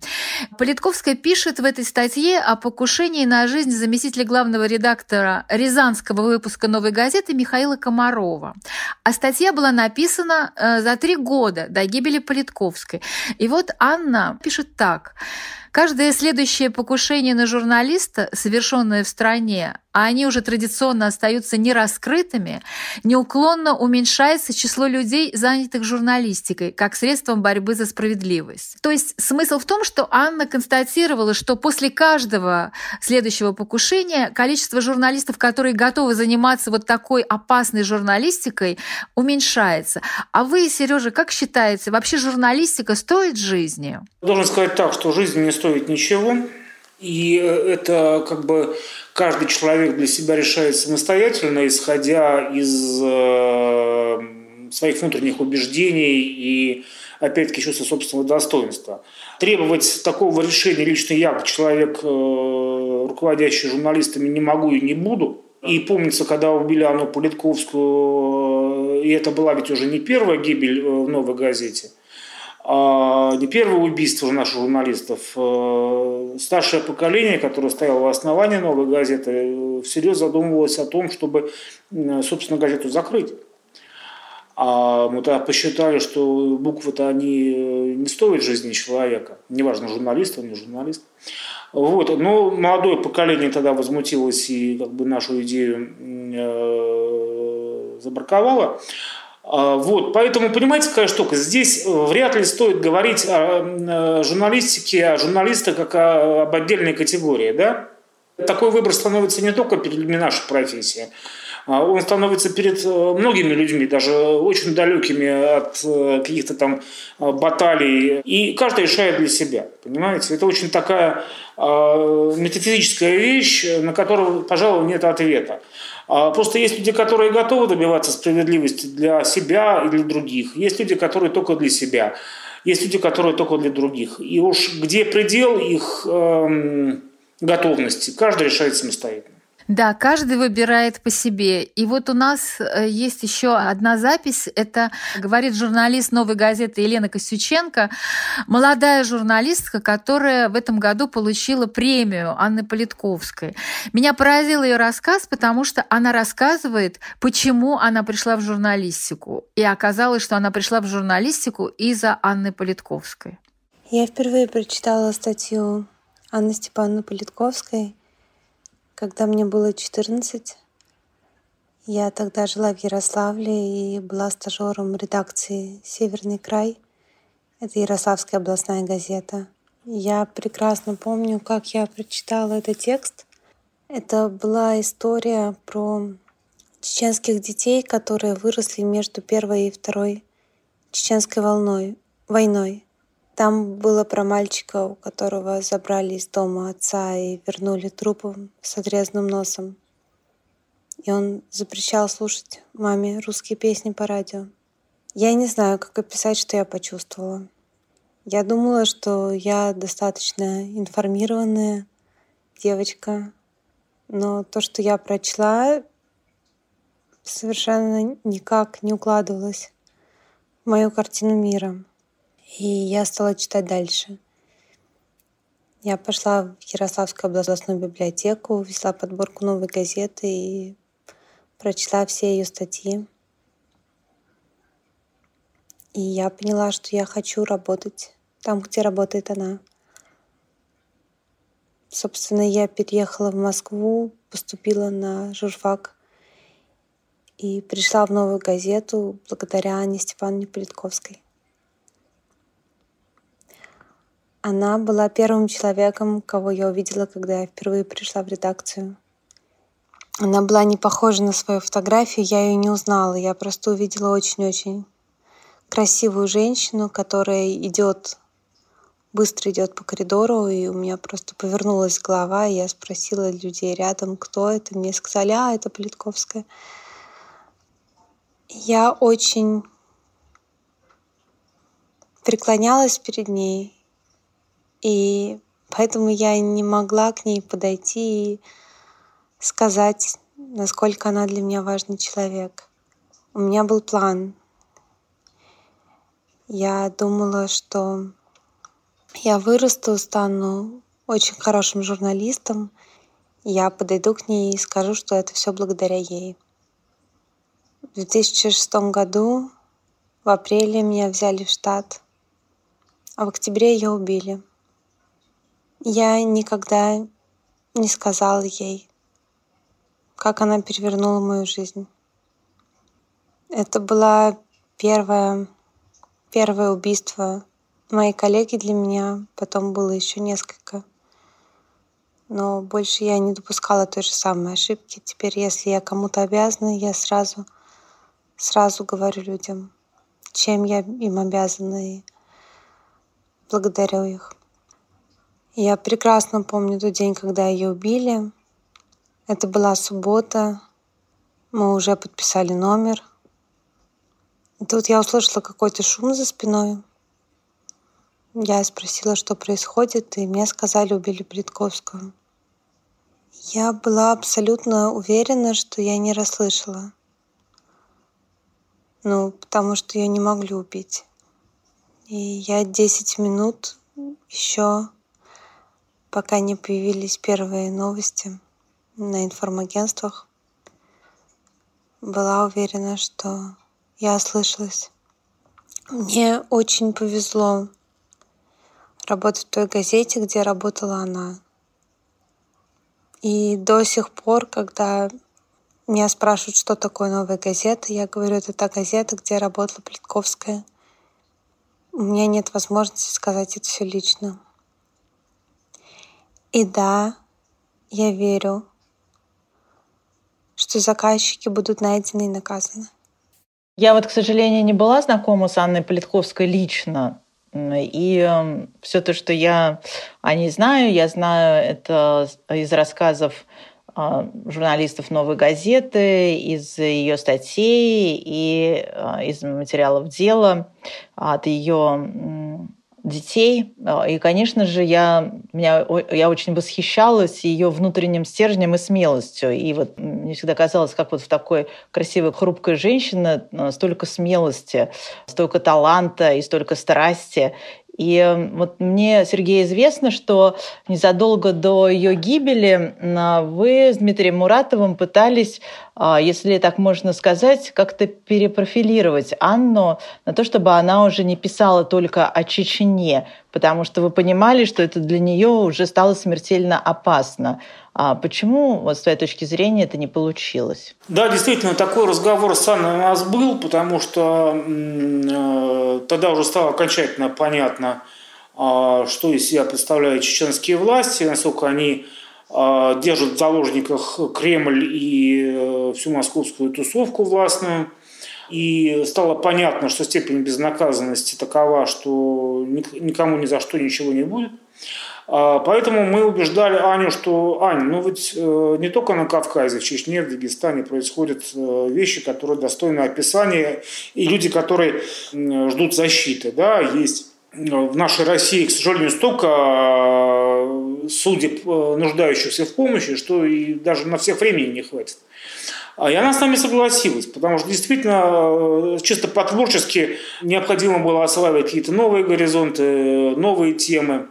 Политковская пишет в этой статье о покушении покушении на жизнь заместителя главного редактора Рязанского выпуска «Новой газеты» Михаила Комарова. А статья была написана э, за три года до гибели Политковской. И вот Анна пишет так. Каждое следующее покушение на журналиста, совершенное в стране, а они уже традиционно остаются нераскрытыми, неуклонно уменьшается число людей, занятых журналистикой, как средством борьбы за справедливость. То есть смысл в том, что Анна констатировала, что после каждого следующего покушения количество журналистов, которые готовы заниматься вот такой опасной журналистикой, уменьшается. А вы, Сережа, как считаете, вообще журналистика стоит жизни? Должен сказать так, что жизнь не стоит ничего. И это как бы каждый человек для себя решает самостоятельно, исходя из э, своих внутренних убеждений и, опять-таки, чувства собственного достоинства. Требовать такого решения лично я, как человек, э, руководящий журналистами, не могу и не буду. И помнится, когда убили Анну Политковскую, и это была ведь уже не первая гибель в «Новой газете», не первое убийство наших журналистов. Э, старшее поколение, которое стояло в основании новой газеты, всерьез задумывалось о том, чтобы, собственно, газету закрыть. А мы тогда посчитали, что буквы-то они э, не стоят жизни человека. Неважно, журналист он, не журналист. Вот. Но молодое поколение тогда возмутилось и как бы нашу идею э, забраковало. А, вот, поэтому, понимаете, какая штука? Здесь э, вряд ли стоит говорить о журналистике, о журналистах как о, об отдельной категории, да? Такой выбор становится не только перед нашей профессией, а он становится перед э, многими людьми, даже очень далекими от э, каких-то там баталий. И каждый решает для себя, понимаете? Это очень такая метафизическая вещь, на которую, пожалуй, нет ответа. А просто есть люди, которые готовы добиваться справедливости для себя и для других. Есть люди, которые только для себя. Есть люди, которые только для других. И уж где предел их эм, готовности, каждый решает самостоятельно. Да, каждый выбирает по себе. И вот у нас э, есть еще одна запись. Это говорит журналист «Новой газеты» Елена Косюченко, молодая журналистка, которая в этом году получила премию Анны Политковской. Меня поразил ее рассказ, потому что она рассказывает, почему она пришла в журналистику. И оказалось, что она пришла в журналистику из-за Анны Политковской. Я впервые прочитала статью Анны Степановны Политковской – когда мне было 14, я тогда жила в Ярославле и была стажером редакции «Северный край». Это Ярославская областная газета. Я прекрасно помню, как я прочитала этот текст. Это была история про чеченских детей, которые выросли между первой и второй чеченской волной, войной. Там было про мальчика, у которого забрали из дома отца и вернули трупом с отрезанным носом. И он запрещал слушать маме русские песни по радио. Я не знаю, как описать, что я почувствовала. Я думала, что я достаточно информированная девочка, но то, что я прочла, совершенно никак не укладывалось в мою картину мира. И я стала читать дальше. Я пошла в Ярославскую областную библиотеку, взяла подборку новой газеты и прочла все ее статьи. И я поняла, что я хочу работать там, где работает она. Собственно, я переехала в Москву, поступила на журфак и пришла в новую газету благодаря Анне Степановне Политковской. Она была первым человеком, кого я увидела, когда я впервые пришла в редакцию. Она была не похожа на свою фотографию, я ее не узнала. Я просто увидела очень-очень красивую женщину, которая идет, быстро идет по коридору, и у меня просто повернулась голова, и я спросила людей рядом, кто это. Мне сказали, а, это Политковская. Я очень преклонялась перед ней, и поэтому я не могла к ней подойти и сказать, насколько она для меня важный человек. У меня был план. Я думала, что я вырасту, стану очень хорошим журналистом. Я подойду к ней и скажу, что это все благодаря ей. В 2006 году в апреле меня взяли в штат, а в октябре ее убили. Я никогда не сказала ей, как она перевернула мою жизнь. Это было первое, первое убийство моей коллеги для меня, потом было еще несколько. Но больше я не допускала той же самой ошибки. Теперь, если я кому-то обязана, я сразу, сразу говорю людям, чем я им обязана, и благодарю их. Я прекрасно помню тот день, когда ее убили. Это была суббота. Мы уже подписали номер. И тут я услышала какой-то шум за спиной. Я спросила, что происходит, и мне сказали, убили Плитковскую. Я была абсолютно уверена, что я не расслышала. Ну, потому что ее не могли убить. И я 10 минут еще, пока не появились первые новости, на информагентствах, была уверена, что я ослышалась. Мне очень повезло работать в той газете, где работала она. И до сих пор, когда меня спрашивают, что такое новая газета, я говорю, это та газета, где работала Плитковская. У меня нет возможности сказать это все лично. И да, я верю, что заказчики будут найдены и наказаны. Я вот, к сожалению, не была знакома с Анной Политковской лично. И эм, все то, что я о ней знаю, я знаю это из рассказов а, журналистов «Новой газеты», из ее статей и а, из материалов дела, от ее детей. А, и, конечно же, я, меня, я очень восхищалась ее внутренним стержнем и смелостью. И вот мне всегда казалось, как вот в такой красивой, хрупкой женщине а, столько смелости, столько таланта и столько страсти. И вот мне, Сергей, известно, что незадолго до ее гибели вы с Дмитрием Муратовым пытались, а, если так можно сказать, как-то перепрофилировать Анну на то, чтобы она уже не писала только о Чечне, потому что вы понимали, что это для нее уже стало смертельно опасно. А почему, вот, с твоей точки зрения, это не получилось? Да, действительно, такой разговор с Анной у нас был, потому что э, тогда уже стало окончательно понятно, э, что из себя представляют чеченские власти, насколько они а, держат в заложниках Кремль и э, всю московскую тусовку властную. И стало понятно, что степень безнаказанности такова, что никому ни за что ничего не будет. А, поэтому мы убеждали Аню, что Аня, ну ведь э, не только на Кавказе, в Чечне, в Дагестане происходят э, вещи, которые достойны описания, и люди, которые ждут защиты. Да, есть в нашей России, к сожалению, столько судеб, э, нуждающихся в помощи, что и даже на всех времени не хватит. А, и она с нами согласилась, потому что действительно э, чисто по-творчески необходимо было осваивать какие-то новые горизонты, новые темы.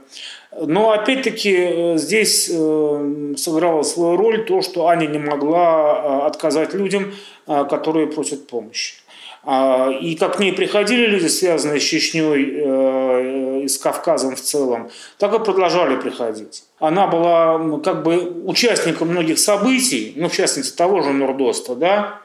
Но опять-таки э, здесь сыграло свою роль то, что Аня не могла отказать людям, которые просят помощи. А, и как к ней приходили люди, связанные с Чечней и с Кавказом в целом, так и продолжали приходить. Она была как бы участником многих событий, ну, в частности, того же Нурдоста, да,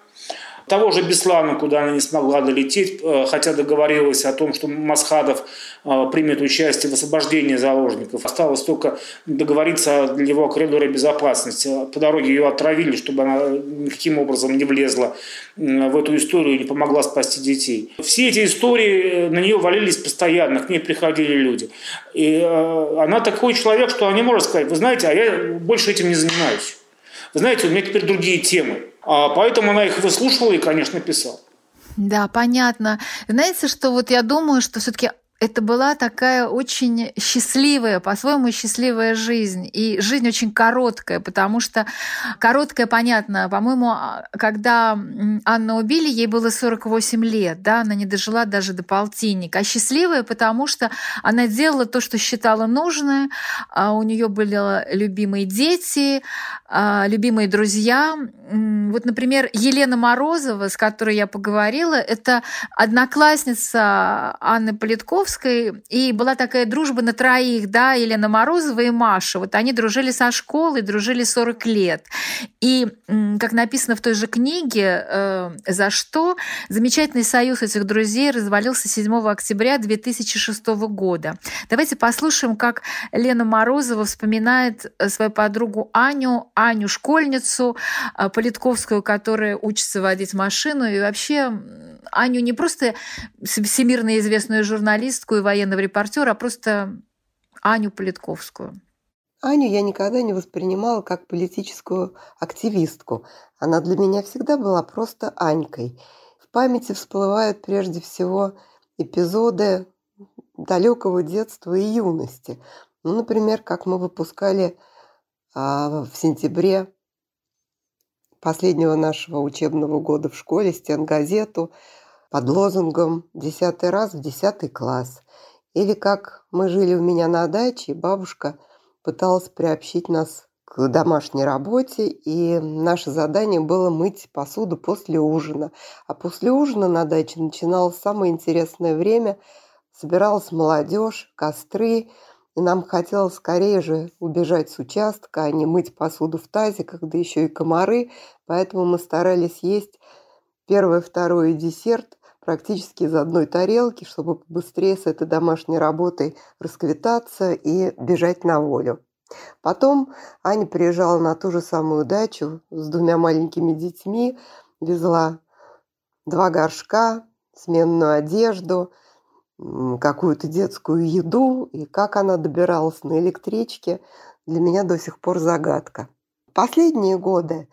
того же Беслана, куда она не смогла долететь, э, хотя договорилась о том, что Масхадов э, примет участие в освобождении заложников. Осталось только договориться для его коридора безопасности. По дороге ее отравили, чтобы она никаким образом не влезла в эту историю и не помогла спасти детей. Все эти истории э, на нее валились постоянно, к ней приходили люди. И она такой человек, что она не может сказать, вы знаете, а я больше этим не занимаюсь. Знаете, у меня теперь другие темы. А поэтому она их выслушивала и, конечно, писала. Да, понятно. Знаете, что вот я думаю, что все-таки это была такая очень счастливая, по-своему счастливая жизнь. И жизнь очень короткая, потому что короткая, понятно, по-моему, а, когда Анну убили, ей было 48 лет, да, она не дожила даже до полтинника. А счастливая, потому что она делала то, что считала нужное, а у нее были любимые дети, а, любимые друзья. Вот, например, Елена Морозова, с которой я поговорила, это одноклассница Анны Политков, Маяковской, и была такая дружба на троих, да, Елена Морозова и Маша. Вот они дружили со школы, дружили 40 лет. И, как написано в той же книге, э, «За что?», замечательный союз этих друзей развалился 7 октября 2006 года. Давайте послушаем, как Лена Морозова вспоминает э, свою подругу Аню, Аню школьницу, э, Политковскую, которая учится водить машину, и вообще Аню не просто всемирно известную журналистку и военного репортера, а просто Аню Политковскую. Аню я никогда не воспринимала как политическую активистку. Она для меня всегда была просто Анькой. В памяти всплывают прежде всего эпизоды далекого детства и юности. Ну, например, как мы выпускали а, в сентябре последнего нашего учебного года в школе стенгазету под лозунгом «Десятый раз в десятый класс». Или как мы жили у меня на даче, бабушка пыталась приобщить нас к домашней работе, и наше задание было мыть посуду после ужина. А после ужина на даче начиналось самое интересное время. Собиралась молодежь, костры, и нам хотелось скорее же убежать с участка, а не мыть посуду в тазиках, да еще и комары. Поэтому мы старались есть первое, второе десерт практически из одной тарелки, чтобы быстрее с этой домашней работой расквитаться и бежать на волю. Потом Аня приезжала на ту же самую дачу с двумя маленькими детьми, везла два горшка, сменную одежду – какую-то детскую еду, и как она добиралась на электричке, для меня до сих пор загадка. Последние годы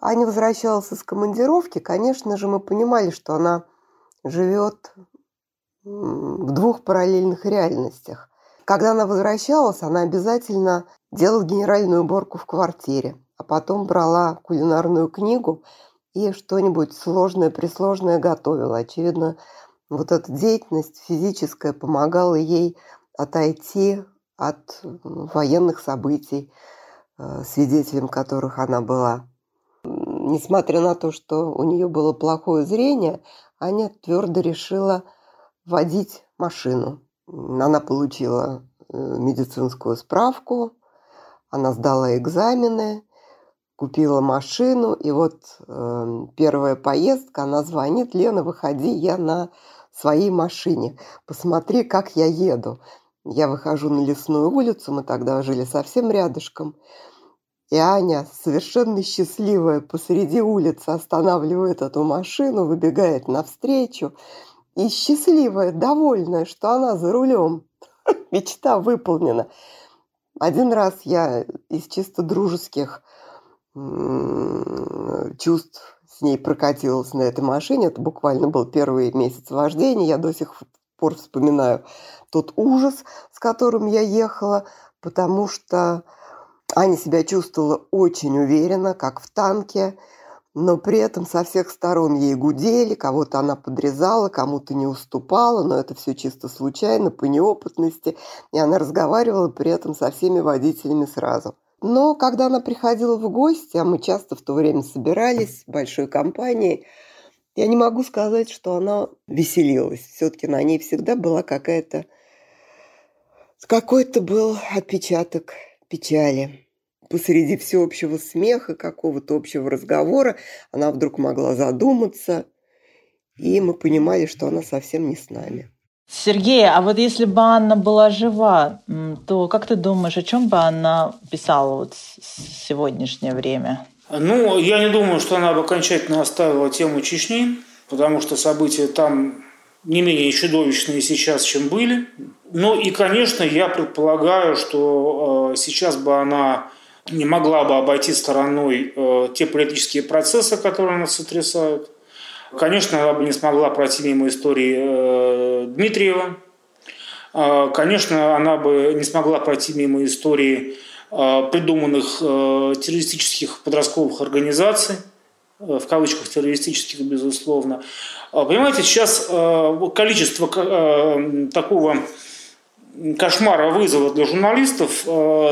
Аня возвращалась из командировки, конечно же, мы понимали, что она живет в двух параллельных реальностях. Когда она возвращалась, она обязательно делала генеральную уборку в квартире, а потом брала кулинарную книгу и что-нибудь сложное-пресложное готовила. Очевидно, вот эта деятельность физическая помогала ей отойти от военных событий, э, свидетелем которых она была. Несмотря на то, что у нее было плохое зрение, Аня твердо решила водить машину. Она получила э, медицинскую справку, она сдала экзамены, купила машину, и вот э, первая поездка, она звонит, Лена, выходи, я на своей машине. Посмотри, как я еду. Я выхожу на лесную улицу, мы тогда жили совсем рядышком. И Аня, совершенно счастливая, посреди улицы останавливает эту машину, выбегает навстречу. И счастливая, довольная, что она за рулем. Мечта выполнена. Один раз я из чисто дружеских чувств с ней прокатилась на этой машине. Это буквально был первый месяц вождения. Я до сих пор вспоминаю тот ужас, с которым я ехала, потому что Аня себя чувствовала очень уверенно, как в танке, но при этом со всех сторон ей гудели, кого-то она подрезала, кому-то не уступала, но это все чисто случайно, по неопытности, и она разговаривала при этом со всеми водителями сразу. Но когда она приходила в гости, а мы часто в то время собирались большой компанией, я не могу сказать, что она веселилась. Все-таки на ней всегда была какая-то... Какой-то был отпечаток печали. Посреди всеобщего смеха, какого-то общего разговора, она вдруг могла задуматься, и мы понимали, что она совсем не с нами. Сергей, а вот если бы Анна была жива, то как ты думаешь, о чем бы она писала вот в сегодняшнее время? Ну, я не думаю, что она бы окончательно оставила тему Чечни, потому что события там не менее чудовищные сейчас, чем были. Ну и, конечно, я предполагаю, что э, сейчас бы она не могла бы обойти стороной э, те политические процессы, которые нас сотрясают. Конечно, она бы не смогла пройти мимо истории э, Дмитриева. Э, конечно, она бы не смогла пройти мимо истории э, придуманных террористических подростковых организаций, в кавычках террористических, безусловно. Понимаете, сейчас количество такого кошмара вызова для журналистов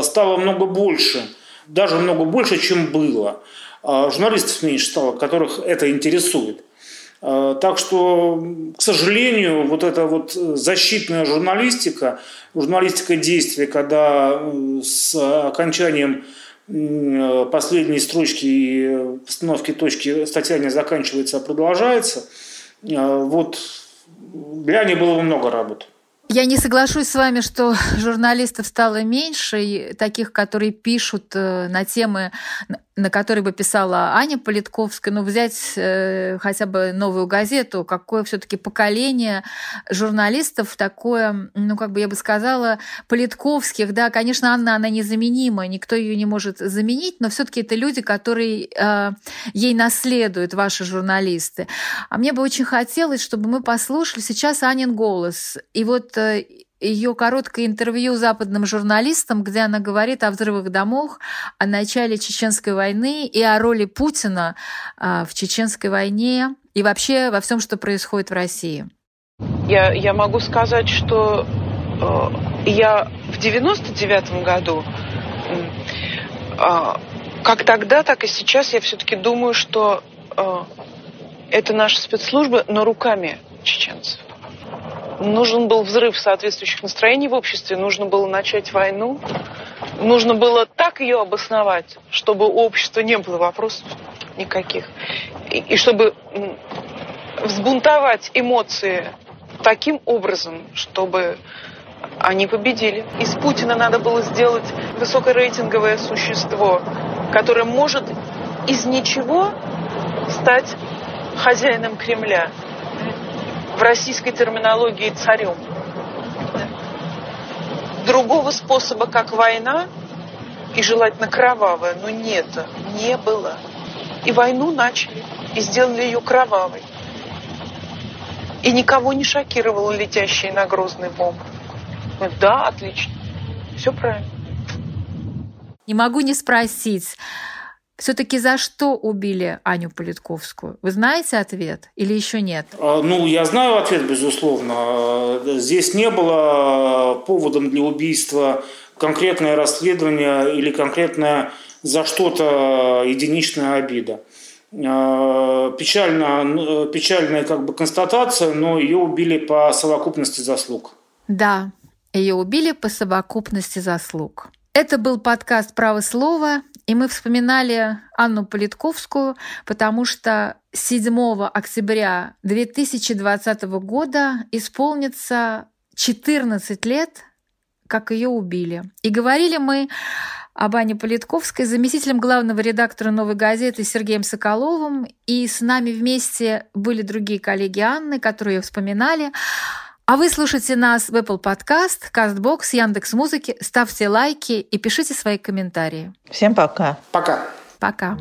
стало много больше, даже много больше, чем было. Журналистов меньше стало, которых это интересует. Э, так что, к сожалению, вот эта вот защитная журналистика, журналистика действия, когда э, с окончанием э, последней строчки и постановки точки статья не заканчивается, а продолжается, вот для нее было бы много работы. Я не соглашусь с вами, что журналистов стало меньше, таких, которые пишут на темы, на которой бы писала Аня Политковская, ну, взять э, хотя бы новую газету, какое все таки поколение журналистов такое, ну, как бы я бы сказала, Политковских, да, конечно, Анна, она незаменима, никто ее не может заменить, но все таки это люди, которые э, ей наследуют, ваши журналисты. А мне бы очень хотелось, чтобы мы послушали сейчас Анин голос. И вот э, ее короткое интервью западным журналистам, где она говорит о взрывах домов, о начале Чеченской войны и о роли Путина а, в Чеченской войне и вообще во всем, что происходит в России. Я, я могу сказать, что э, я в 99 году, э, как тогда, так и сейчас, я все-таки думаю, что э, это наши спецслужбы, но руками чеченцев нужен был взрыв соответствующих настроений в обществе, нужно было начать войну, нужно было так ее обосновать, чтобы у общества не было вопросов никаких, и, и чтобы взбунтовать эмоции таким образом, чтобы они победили. Из Путина надо было сделать высокорейтинговое существо, которое может из ничего стать хозяином Кремля в российской терминологии царем. Другого способа, как война, и желательно кровавая, но нет, не было. И войну начали, и сделали ее кровавой. И никого не шокировал летящий на Грозный бомб. Да, отлично. Все правильно. Не могу не спросить, все-таки за что убили Аню Политковскую? Вы знаете ответ или еще нет? А, ну, я знаю ответ, безусловно. Здесь не было поводом для убийства конкретное расследование или конкретная за что-то единичная обида. А, печально, печальная как бы констатация, но ее убили по совокупности заслуг. Да, ее убили по совокупности заслуг. Это был подкаст «Право слова», и мы вспоминали Анну Политковскую, потому что 7 октября 2020 года исполнится 14 лет, как ее убили. И говорили мы об Ане Политковской, заместителем главного редактора «Новой газеты» Сергеем Соколовым. И с нами вместе были другие коллеги Анны, которые вспоминали. А вы слушайте нас в Apple Podcast, CastBox, Яндекс.Музыки. Ставьте лайки и пишите свои комментарии. Всем пока. Пока. Пока.